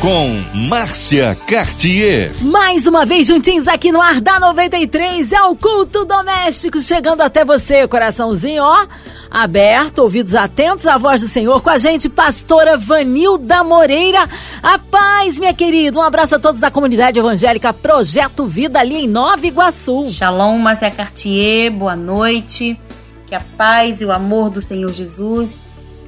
Com Márcia Cartier. Mais uma vez juntinhos aqui no Ar da 93, é o culto doméstico chegando até você, coraçãozinho, ó, aberto, ouvidos atentos à voz do Senhor, com a gente, pastora Vanilda Moreira. A paz, minha querida, um abraço a todos da comunidade evangélica Projeto Vida ali em Nova Iguaçu. Shalom, Márcia Cartier, boa noite, que a paz e o amor do Senhor Jesus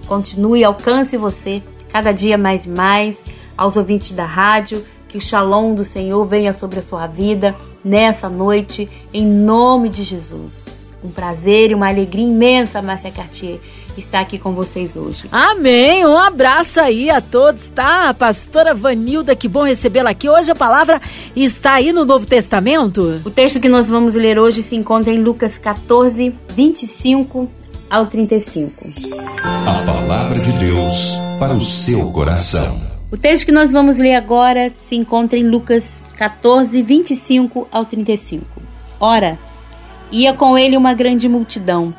continue e alcance você cada dia mais e mais aos ouvintes da rádio, que o shalom do Senhor venha sobre a sua vida nessa noite, em nome de Jesus. Um prazer e uma alegria imensa, Márcia Cartier, estar aqui com vocês hoje. Amém! Um abraço aí a todos, tá? Pastora Vanilda, que bom recebê-la aqui. Hoje a palavra está aí no Novo Testamento. O texto que nós vamos ler hoje se encontra em Lucas 14, 25 ao 35. A palavra de Deus para o seu coração. O texto que nós vamos ler agora se encontra em Lucas 14, 25 ao 35. Ora, ia com ele uma grande multidão,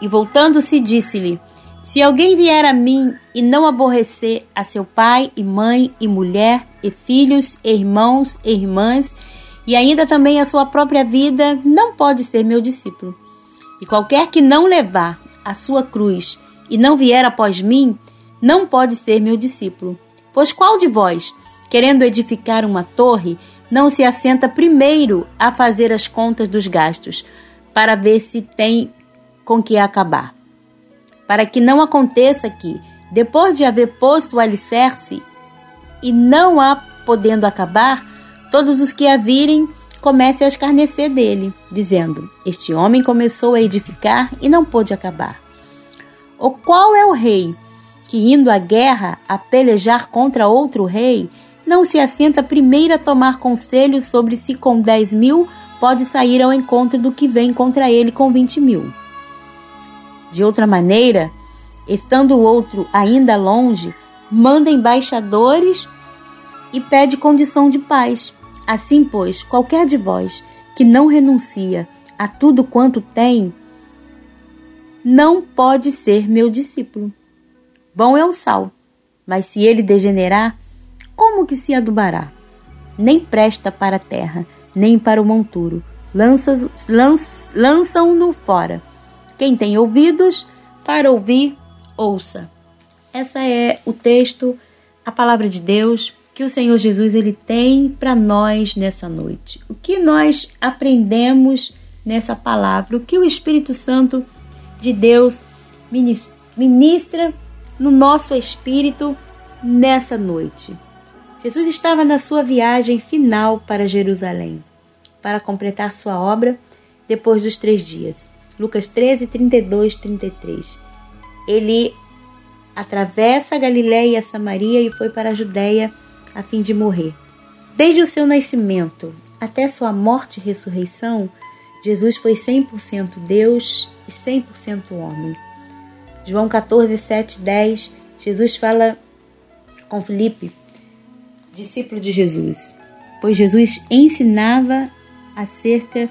e voltando-se disse-lhe: Se alguém vier a mim e não aborrecer a seu pai e mãe e mulher e filhos, e irmãos e irmãs, e ainda também a sua própria vida, não pode ser meu discípulo. E qualquer que não levar a sua cruz e não vier após mim, não pode ser meu discípulo. Pois qual de vós, querendo edificar uma torre, não se assenta primeiro a fazer as contas dos gastos, para ver se tem com que acabar? Para que não aconteça que, depois de haver posto o alicerce e não há podendo acabar, todos os que a virem comecem a escarnecer dele, dizendo: Este homem começou a edificar e não pôde acabar. O qual é o rei que, indo à guerra a pelejar contra outro rei, não se assenta primeiro a tomar conselho sobre se com dez mil pode sair ao encontro do que vem contra ele com vinte mil. De outra maneira, estando o outro ainda longe, manda embaixadores e pede condição de paz. Assim, pois, qualquer de vós que não renuncia a tudo quanto tem, não pode ser meu discípulo. Bom é o sal, mas se ele degenerar, como que se adubará? Nem presta para a terra, nem para o monturo. Lançam-no fora. Quem tem ouvidos para ouvir, ouça. Essa é o texto, a palavra de Deus que o Senhor Jesus ele tem para nós nessa noite. O que nós aprendemos nessa palavra? O que o Espírito Santo de Deus ministra no nosso espírito nessa noite. Jesus estava na sua viagem final para Jerusalém, para completar sua obra depois dos três dias. Lucas 13, 32, 33. Ele atravessa a Galiléia e a Samaria e foi para a Judéia a fim de morrer. Desde o seu nascimento até sua morte e ressurreição, Jesus foi 100% Deus e 100% homem. João 14, 7, 10, Jesus fala com Felipe, discípulo de Jesus, pois Jesus ensinava acerca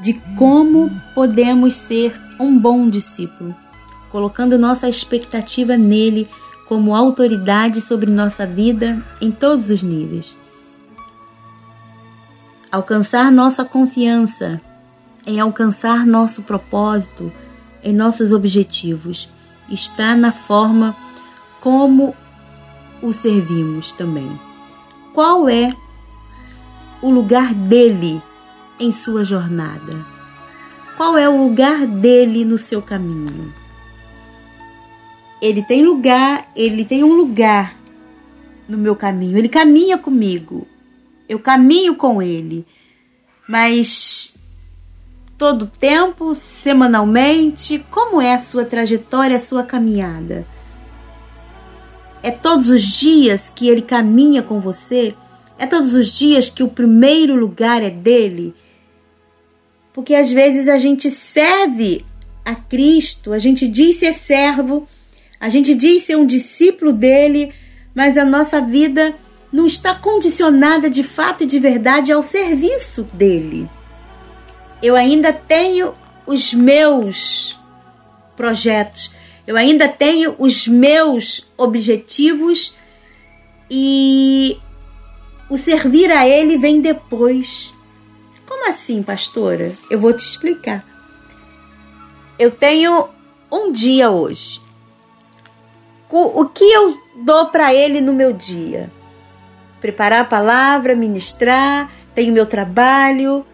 de como podemos ser um bom discípulo, colocando nossa expectativa nele como autoridade sobre nossa vida em todos os níveis. Alcançar nossa confiança em alcançar nosso propósito, em nossos objetivos está na forma como o servimos também. Qual é o lugar dele em sua jornada? Qual é o lugar dele no seu caminho? Ele tem lugar, ele tem um lugar no meu caminho. Ele caminha comigo. Eu caminho com ele. Mas todo tempo, semanalmente? Como é a sua trajetória, a sua caminhada? É todos os dias que ele caminha com você? É todos os dias que o primeiro lugar é dele? Porque às vezes a gente serve a Cristo, a gente diz ser servo, a gente diz ser um discípulo dele, mas a nossa vida não está condicionada de fato e de verdade ao serviço dele. Eu ainda tenho os meus projetos, eu ainda tenho os meus objetivos e o servir a ele vem depois. Como assim, pastora? Eu vou te explicar. Eu tenho um dia hoje. O que eu dou para ele no meu dia? Preparar a palavra, ministrar, tenho meu trabalho.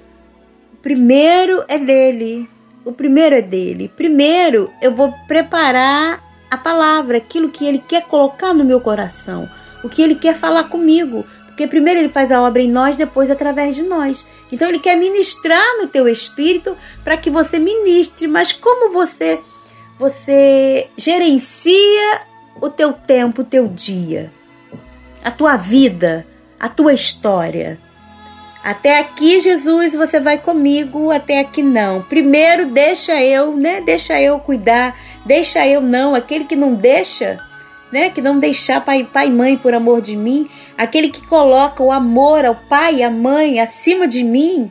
Primeiro é dele. O primeiro é dele. Primeiro eu vou preparar a palavra, aquilo que ele quer colocar no meu coração, o que ele quer falar comigo. Porque primeiro ele faz a obra em nós, depois através de nós. Então ele quer ministrar no teu espírito para que você ministre, mas como você você gerencia o teu tempo, o teu dia, a tua vida, a tua história. Até aqui, Jesus, você vai comigo, até aqui não. Primeiro deixa eu, né? Deixa eu cuidar, deixa eu não, aquele que não deixa, né? Que não deixar pai, pai e mãe por amor de mim, aquele que coloca o amor ao pai e à mãe acima de mim,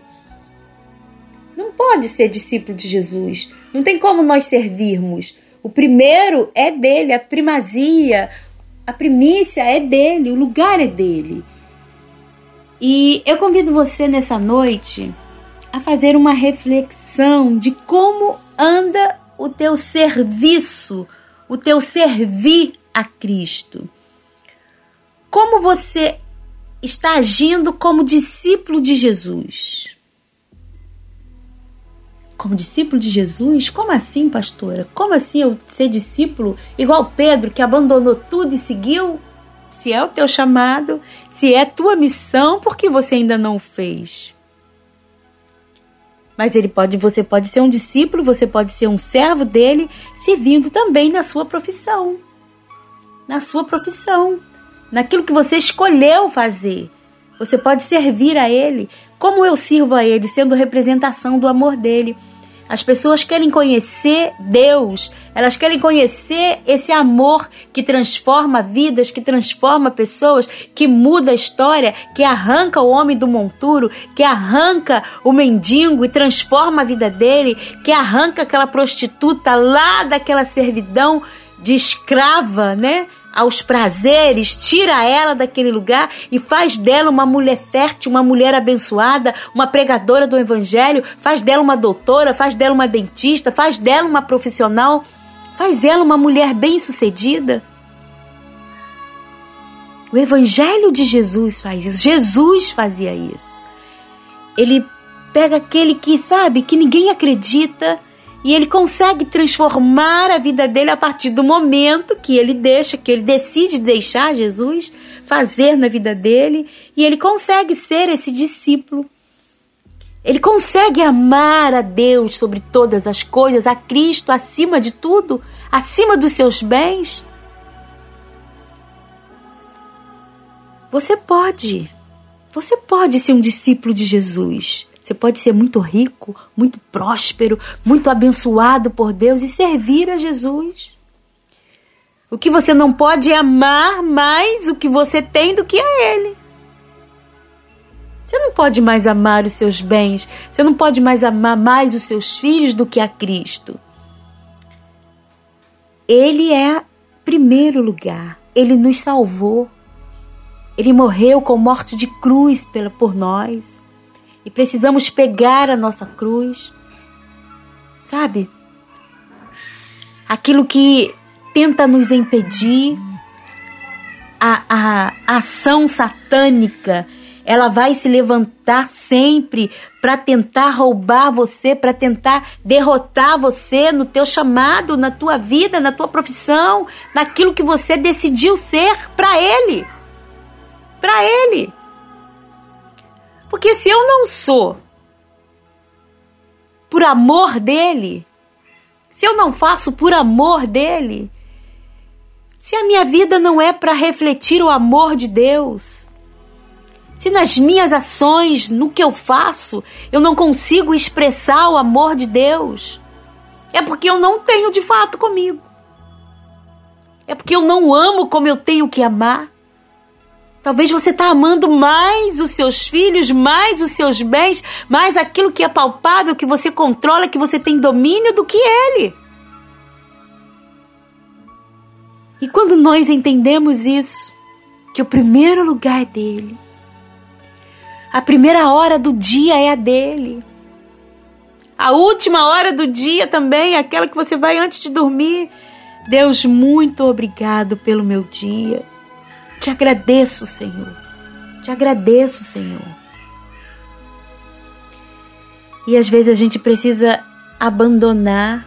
não pode ser discípulo de Jesus. Não tem como nós servirmos. O primeiro é dele, a primazia, a primícia é dele, o lugar é dele. E eu convido você nessa noite a fazer uma reflexão de como anda o teu serviço, o teu servir a Cristo. Como você está agindo como discípulo de Jesus? Como discípulo de Jesus? Como assim, pastora? Como assim eu ser discípulo igual Pedro que abandonou tudo e seguiu? Se é o teu chamado, se é tua missão, por que você ainda não fez? Mas ele pode, você pode ser um discípulo, você pode ser um servo dele, servindo também na sua profissão. Na sua profissão naquilo que você escolheu fazer. Você pode servir a Ele como eu sirvo a Ele, sendo representação do amor dele. As pessoas querem conhecer Deus, elas querem conhecer esse amor que transforma vidas, que transforma pessoas, que muda a história, que arranca o homem do monturo, que arranca o mendigo e transforma a vida dele, que arranca aquela prostituta lá daquela servidão de escrava, né? Aos prazeres, tira ela daquele lugar e faz dela uma mulher fértil, uma mulher abençoada, uma pregadora do evangelho, faz dela uma doutora, faz dela uma dentista, faz dela uma profissional, faz ela uma mulher bem-sucedida. O evangelho de Jesus faz isso. Jesus fazia isso. Ele pega aquele que sabe que ninguém acredita, e ele consegue transformar a vida dele a partir do momento que ele deixa, que ele decide deixar Jesus fazer na vida dele, e ele consegue ser esse discípulo. Ele consegue amar a Deus sobre todas as coisas, a Cristo acima de tudo, acima dos seus bens. Você pode. Você pode ser um discípulo de Jesus. Você pode ser muito rico, muito próspero, muito abençoado por Deus e servir a Jesus. O que você não pode é amar mais o que você tem do que a Ele. Você não pode mais amar os seus bens, você não pode mais amar mais os seus filhos do que a Cristo. Ele é primeiro lugar, ele nos salvou. Ele morreu com morte de cruz pela, por nós e precisamos pegar a nossa cruz, sabe? Aquilo que tenta nos impedir, a, a, a ação satânica, ela vai se levantar sempre para tentar roubar você, para tentar derrotar você no teu chamado, na tua vida, na tua profissão, naquilo que você decidiu ser para ele. Para ele. Porque se eu não sou por amor dele, se eu não faço por amor dele, se a minha vida não é para refletir o amor de Deus, se nas minhas ações, no que eu faço, eu não consigo expressar o amor de Deus, é porque eu não tenho de fato comigo. É porque eu não amo como eu tenho que amar. Talvez você está amando mais os seus filhos, mais os seus bens, mais aquilo que é palpável, que você controla, que você tem domínio do que ele. E quando nós entendemos isso, que o primeiro lugar é dele, a primeira hora do dia é a dele, a última hora do dia também é aquela que você vai antes de dormir. Deus, muito obrigado pelo meu dia. Te agradeço, Senhor. Te agradeço, Senhor. E às vezes a gente precisa abandonar.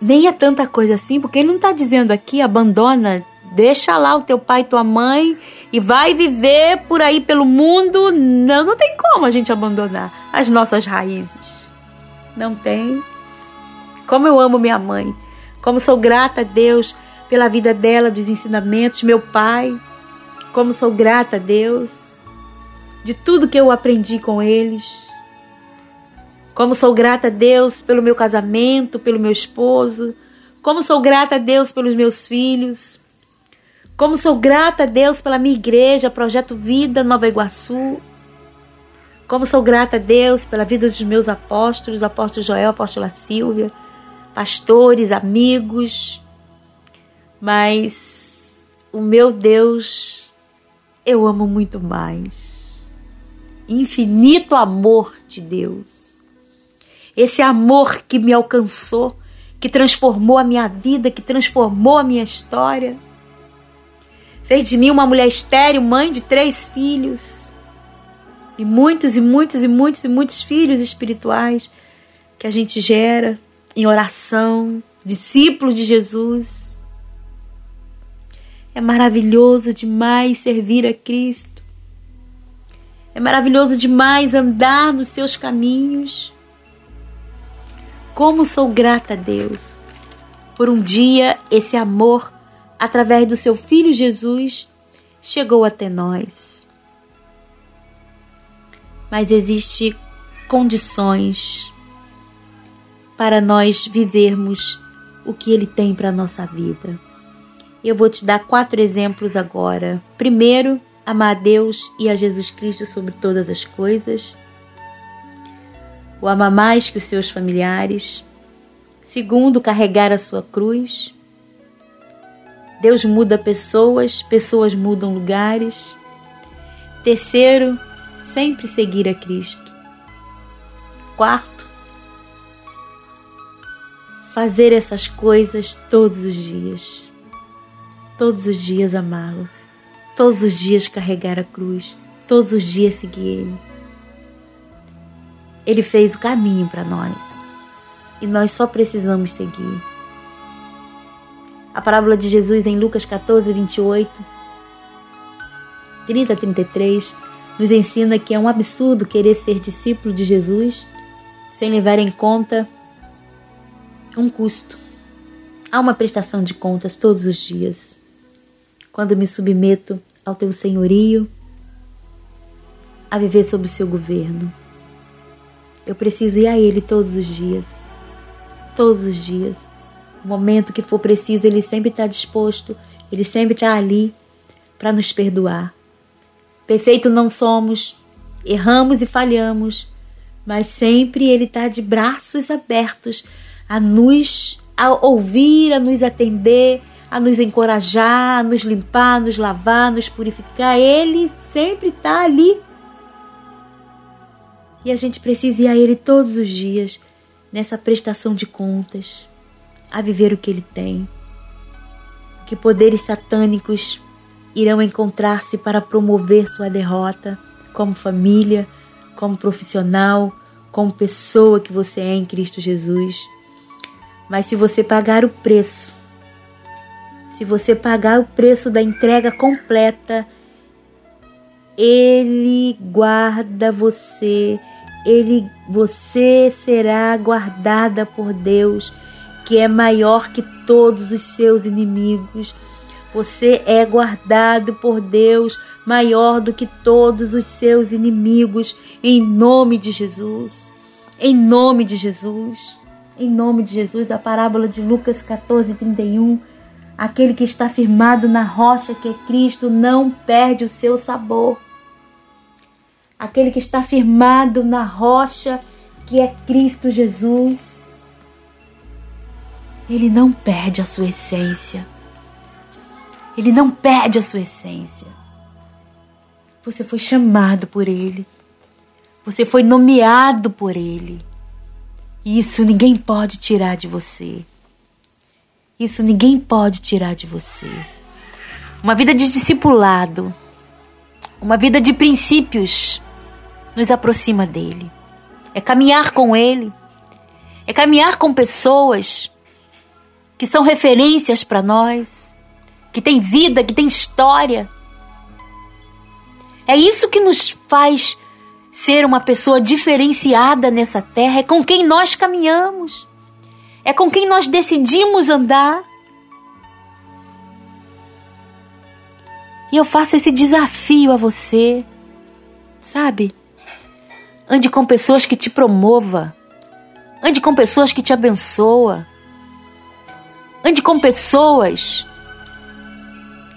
Nem é tanta coisa assim, porque ele não está dizendo aqui abandona, deixa lá o teu pai e tua mãe e vai viver por aí pelo mundo. Não, não tem como a gente abandonar as nossas raízes. Não tem. Como eu amo minha mãe. Como sou grata a Deus pela vida dela, dos ensinamentos, meu pai. Como sou grata a Deus de tudo que eu aprendi com eles. Como sou grata a Deus pelo meu casamento, pelo meu esposo. Como sou grata a Deus pelos meus filhos. Como sou grata a Deus pela minha igreja, Projeto Vida Nova Iguaçu. Como sou grata a Deus pela vida dos meus apóstolos, apóstolo Joel, apóstola Silvia, pastores, amigos. Mas o meu Deus eu amo muito mais. Infinito amor de Deus. Esse amor que me alcançou, que transformou a minha vida, que transformou a minha história. Fez de mim uma mulher estéril, mãe de três filhos e muitos e muitos e muitos e muitos filhos espirituais que a gente gera em oração, discípulo de Jesus. É maravilhoso demais servir a Cristo. É maravilhoso demais andar nos seus caminhos. Como sou grata a Deus por um dia esse amor, através do seu Filho Jesus, chegou até nós mas existe condições para nós vivermos o que ele tem para a nossa vida. Eu vou te dar quatro exemplos agora. Primeiro, amar a Deus e a Jesus Cristo sobre todas as coisas. O amar mais que os seus familiares. Segundo, carregar a sua cruz. Deus muda pessoas, pessoas mudam lugares. Terceiro, sempre seguir a Cristo. Quarto, fazer essas coisas todos os dias. Todos os dias amá-lo. Todos os dias carregar a cruz. Todos os dias seguir Ele. Ele fez o caminho para nós. E nós só precisamos seguir. A parábola de Jesus em Lucas 14, 28, 30 a 33 nos ensina que é um absurdo querer ser discípulo de Jesus sem levar em conta um custo. Há uma prestação de contas todos os dias. Quando me submeto ao teu senhorio, a viver sob o seu governo. Eu preciso ir a Ele todos os dias. Todos os dias. O momento que for preciso, Ele sempre está disposto, Ele sempre está ali para nos perdoar Perfeito não somos, erramos e falhamos, mas sempre Ele está de braços abertos a nos a ouvir, a nos atender, a nos encorajar, a nos limpar, nos lavar, nos purificar. Ele sempre está ali. E a gente precisa ir a Ele todos os dias, nessa prestação de contas, a viver o que Ele tem. Que poderes satânicos irão encontrar-se para promover sua derrota como família, como profissional, como pessoa que você é em Cristo Jesus. Mas se você pagar o preço, se você pagar o preço da entrega completa, ele guarda você, ele você será guardada por Deus, que é maior que todos os seus inimigos você é guardado por Deus maior do que todos os seus inimigos, em nome de Jesus. Em nome de Jesus. Em nome de Jesus, a parábola de Lucas 14, 31 Aquele que está firmado na rocha que é Cristo não perde o seu sabor. Aquele que está firmado na rocha que é Cristo Jesus, ele não perde a sua essência. Ele não perde a sua essência. Você foi chamado por ele. Você foi nomeado por ele. E isso ninguém pode tirar de você. Isso ninguém pode tirar de você. Uma vida de discipulado, uma vida de princípios, nos aproxima dele. É caminhar com ele. É caminhar com pessoas que são referências para nós, que têm vida, que têm história. É isso que nos faz ser uma pessoa diferenciada nessa terra, é com quem nós caminhamos é com quem nós decidimos andar. E eu faço esse desafio a você, sabe? Ande com pessoas que te promova. Ande com pessoas que te abençoa. Ande com pessoas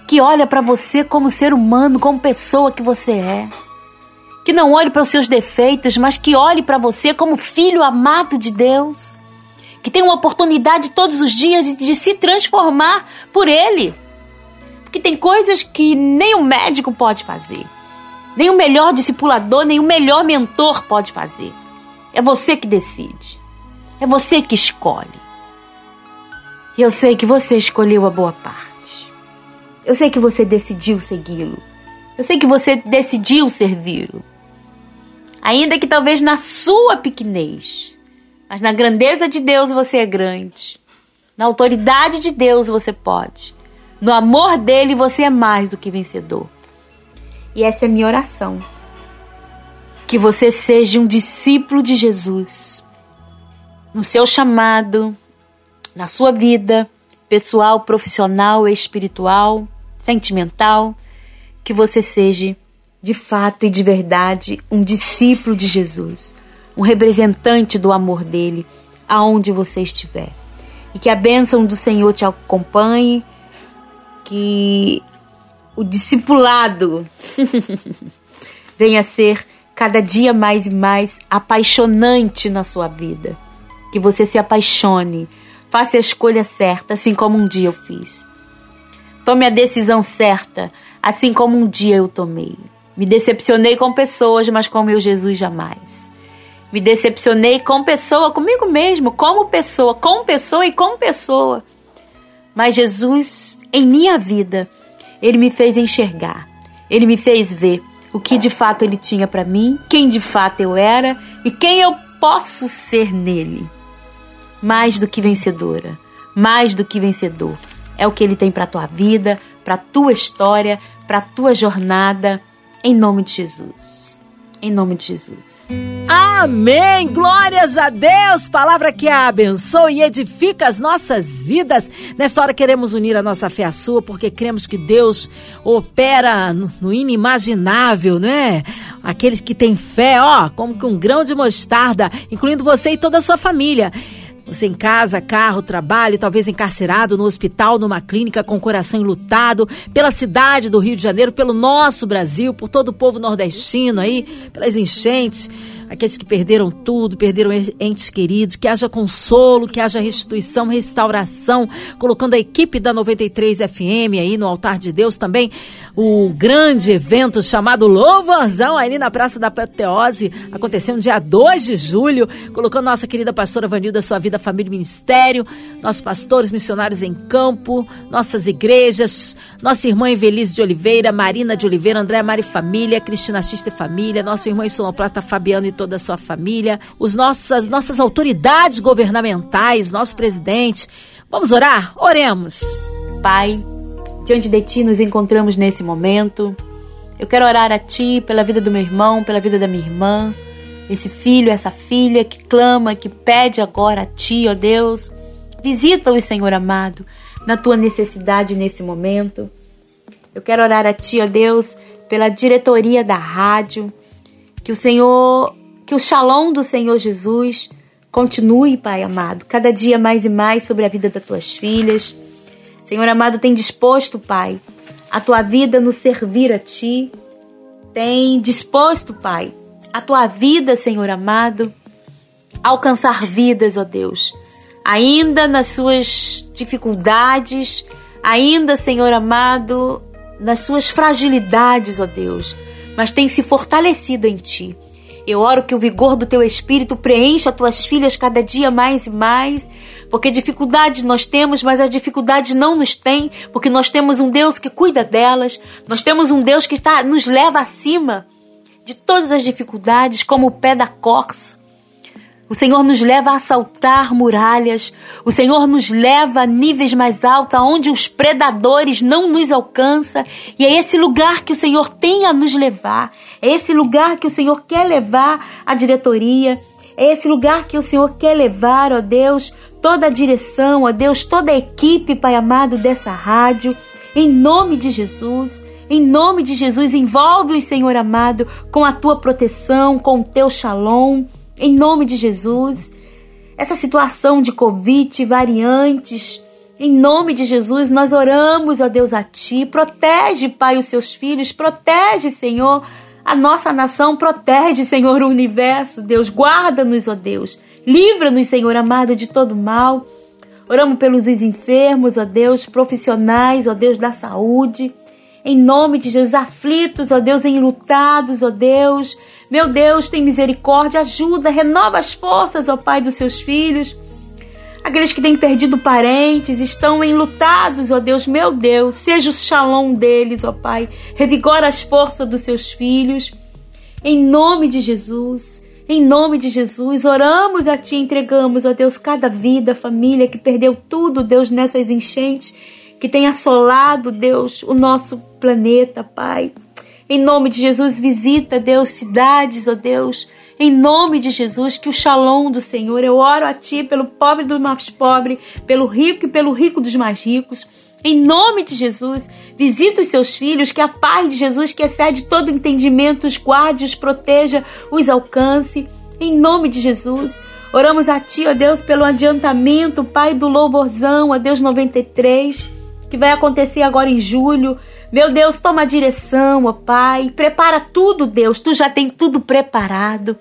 que olha para você como ser humano, como pessoa que você é. Que não olhe para os seus defeitos, mas que olhe para você como filho amado de Deus que tem uma oportunidade todos os dias de se transformar por ele. Porque tem coisas que nem o médico pode fazer, nem o melhor discipulador, nem o melhor mentor pode fazer. É você que decide. É você que escolhe. E eu sei que você escolheu a boa parte. Eu sei que você decidiu segui-lo. Eu sei que você decidiu servi-lo. Ainda que talvez na sua pequenez, mas na grandeza de Deus você é grande. Na autoridade de Deus você pode. No amor dele você é mais do que vencedor. E essa é a minha oração. Que você seja um discípulo de Jesus. No seu chamado, na sua vida pessoal, profissional, espiritual, sentimental, que você seja de fato e de verdade um discípulo de Jesus um representante do amor dele aonde você estiver. E que a bênção do Senhor te acompanhe, que o discipulado venha a ser cada dia mais e mais apaixonante na sua vida. Que você se apaixone, faça a escolha certa, assim como um dia eu fiz. Tome a decisão certa, assim como um dia eu tomei. Me decepcionei com pessoas, mas com meu Jesus jamais. Me decepcionei com pessoa, comigo mesmo, como pessoa, com pessoa e com pessoa. Mas Jesus, em minha vida, ele me fez enxergar, ele me fez ver o que de fato ele tinha para mim, quem de fato eu era e quem eu posso ser nele. Mais do que vencedora, mais do que vencedor. É o que ele tem para tua vida, para tua história, para tua jornada, em nome de Jesus. Em nome de Jesus. Amém! Glórias a Deus! Palavra que abençoa e edifica as nossas vidas. Nesta hora queremos unir a nossa fé à sua, porque cremos que Deus opera no inimaginável, né? Aqueles que têm fé, ó, como que um grão de mostarda, incluindo você e toda a sua família. Você em casa, carro, trabalho, talvez encarcerado no hospital, numa clínica com o coração enlutado, pela cidade do Rio de Janeiro, pelo nosso Brasil, por todo o povo nordestino aí, pelas enchentes aqueles que perderam tudo, perderam entes queridos, que haja consolo, que haja restituição, restauração, colocando a equipe da 93 FM aí no altar de Deus também, o grande evento chamado Louvorzão ali na Praça da Apoteose, acontecendo dia 2 de julho, colocando nossa querida pastora Vanilda, sua vida, família e ministério, nossos pastores missionários em campo, nossas igrejas, nossa irmã Evelise de Oliveira, Marina de Oliveira, André Mari Família, Cristina Xista e Família, nossa irmã sonoplasta Fabiano e toda a sua família, os nossas, nossas autoridades governamentais, nosso presidente. Vamos orar? Oremos. Pai, diante de Ti nos encontramos nesse momento. Eu quero orar a Ti pela vida do meu irmão, pela vida da minha irmã, esse filho, essa filha que clama, que pede agora a Ti, ó Deus. Visita-os, Senhor amado, na Tua necessidade nesse momento. Eu quero orar a Ti, ó Deus, pela diretoria da rádio, que o Senhor que o shalom do Senhor Jesus continue, Pai amado, cada dia mais e mais sobre a vida das tuas filhas. Senhor amado, tem disposto, Pai, a tua vida no servir a ti. Tem disposto, Pai, a tua vida, Senhor amado, a alcançar vidas, ó Deus. Ainda nas suas dificuldades, ainda, Senhor amado, nas suas fragilidades, ó Deus, mas tem se fortalecido em ti. Eu oro que o vigor do teu espírito preencha tuas filhas cada dia mais e mais, porque dificuldades nós temos, mas as dificuldades não nos têm, porque nós temos um Deus que cuida delas, nós temos um Deus que está, nos leva acima de todas as dificuldades, como o pé da corça. O Senhor nos leva a saltar muralhas. O Senhor nos leva a níveis mais altos, onde os predadores não nos alcançam. E é esse lugar que o Senhor tem a nos levar. É esse lugar que o Senhor quer levar a diretoria. É esse lugar que o Senhor quer levar, ó Deus, toda a direção, ó Deus, toda a equipe, Pai amado, dessa rádio. Em nome de Jesus. Em nome de Jesus, envolve-os, Senhor amado, com a tua proteção, com o teu shalom em nome de Jesus. Essa situação de Covid, variantes, em nome de Jesus, nós oramos, ó Deus, a Ti. Protege, Pai, os seus filhos. Protege, Senhor, a nossa nação. Protege, Senhor, o universo. Deus, guarda-nos, ó Deus. Livra-nos, Senhor amado, de todo mal. Oramos pelos enfermos, ó Deus, profissionais, ó Deus da saúde. Em nome de Jesus, aflitos, ó Deus, enlutados, ó Deus. Meu Deus, tem misericórdia, ajuda, renova as forças, ó Pai, dos seus filhos. Aqueles que têm perdido parentes, estão enlutados, ó Deus, meu Deus, seja o shalom deles, ó Pai. Revigora as forças dos seus filhos. Em nome de Jesus, em nome de Jesus, oramos a Ti, entregamos, ó Deus, cada vida, família que perdeu tudo, Deus, nessas enchentes, que tem assolado, Deus, o nosso planeta, Pai. Em nome de Jesus, visita, Deus, cidades, ó oh Deus. Em nome de Jesus, que o shalom do Senhor, eu oro a Ti pelo pobre do mais pobre, pelo rico e pelo rico dos mais ricos. Em nome de Jesus, visita os seus filhos, que a paz de Jesus, que excede todo entendimento, os guarde, os proteja, os alcance. Em nome de Jesus, oramos a Ti, ó Deus, pelo adiantamento, Pai do louvorzão, ó Deus 93, que vai acontecer agora em julho. Meu Deus, toma a direção, ó Pai. Prepara tudo, Deus. Tu já tem tudo preparado.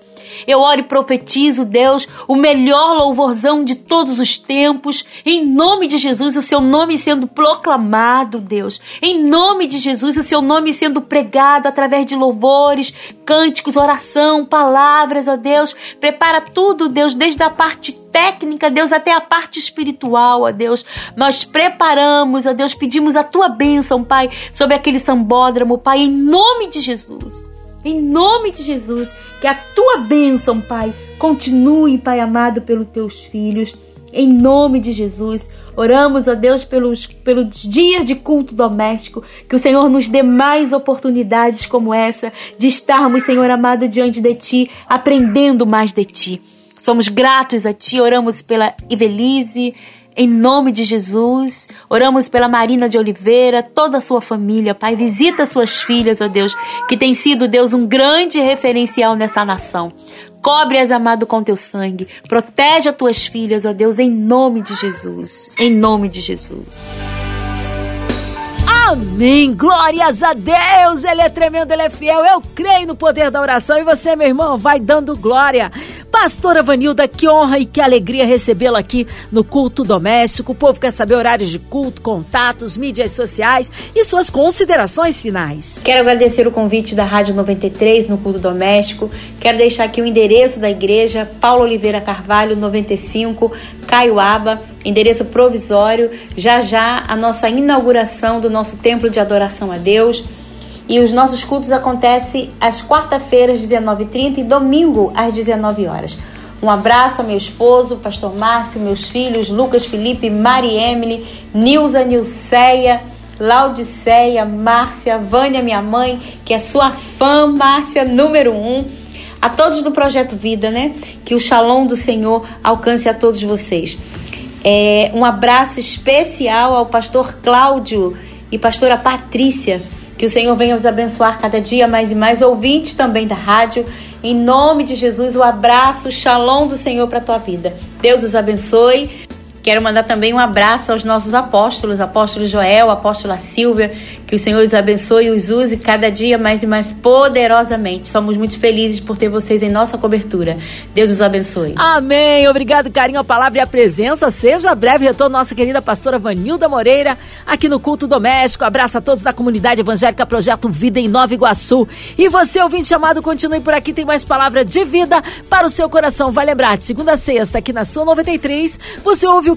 Eu oro e profetizo, Deus, o melhor louvorzão de todos os tempos. Em nome de Jesus, o seu nome sendo proclamado, Deus. Em nome de Jesus, o seu nome sendo pregado através de louvores, cânticos, oração, palavras, ó Deus. Prepara tudo, Deus, desde a parte técnica, Deus, até a parte espiritual, ó Deus. Nós preparamos, ó Deus, pedimos a tua bênção, Pai, sobre aquele sambódromo, Pai, em nome de Jesus. Em nome de Jesus, que a tua bênção, Pai, continue, Pai amado, pelos teus filhos. Em nome de Jesus, oramos, ó Deus, pelos, pelos dias de culto doméstico, que o Senhor nos dê mais oportunidades como essa, de estarmos, Senhor amado, diante de Ti, aprendendo mais de Ti. Somos gratos a Ti, oramos pela Ivelise, em nome de Jesus. Oramos pela Marina de Oliveira, toda a sua família, Pai. Visita suas filhas, ó Deus, que tem sido, Deus, um grande referencial nessa nação. Cobre-as, amado, com teu sangue. Protege as tuas filhas, ó Deus, em nome de Jesus. Em nome de Jesus. Amém. Glórias a Deus. Ele é tremendo, ele é fiel. Eu creio no poder da oração e você, meu irmão, vai dando glória. Pastora Vanilda, que honra e que alegria recebê-la aqui no culto doméstico. O povo quer saber horários de culto, contatos, mídias sociais e suas considerações finais. Quero agradecer o convite da Rádio 93 no culto doméstico. Quero deixar aqui o endereço da igreja, Paulo Oliveira Carvalho, 95, Caiuaba, endereço provisório. Já já a nossa inauguração do nosso templo de adoração a Deus. E os nossos cultos acontecem às quarta-feiras, às 19h30 e domingo, às 19 horas. Um abraço ao meu esposo, pastor Márcio, meus filhos, Lucas Felipe, Mari Emily, Nilza, Nilceia, Laudiceia, Márcia, Vânia, minha mãe, que é sua fã, Márcia, número um. A todos do Projeto Vida, né? Que o shalom do Senhor alcance a todos vocês. É, um abraço especial ao pastor Cláudio e pastora Patrícia que o Senhor venha os abençoar cada dia mais e mais, ouvintes também da rádio. Em nome de Jesus, o abraço, o shalom do Senhor para a tua vida. Deus os abençoe quero mandar também um abraço aos nossos apóstolos, apóstolo Joel, apóstola Silvia, que o Senhor os abençoe e os use cada dia mais e mais poderosamente. Somos muito felizes por ter vocês em nossa cobertura. Deus os abençoe. Amém. Obrigado, carinho, a palavra e a presença. Seja breve retorno nossa querida pastora Vanilda Moreira aqui no Culto Doméstico. Abraço a todos da comunidade evangélica Projeto Vida em Nova Iguaçu. E você, ouvinte chamado, continue por aqui. Tem mais palavra de vida para o seu coração. Vai lembrar, de segunda a sexta, aqui na sua 93, você ouve o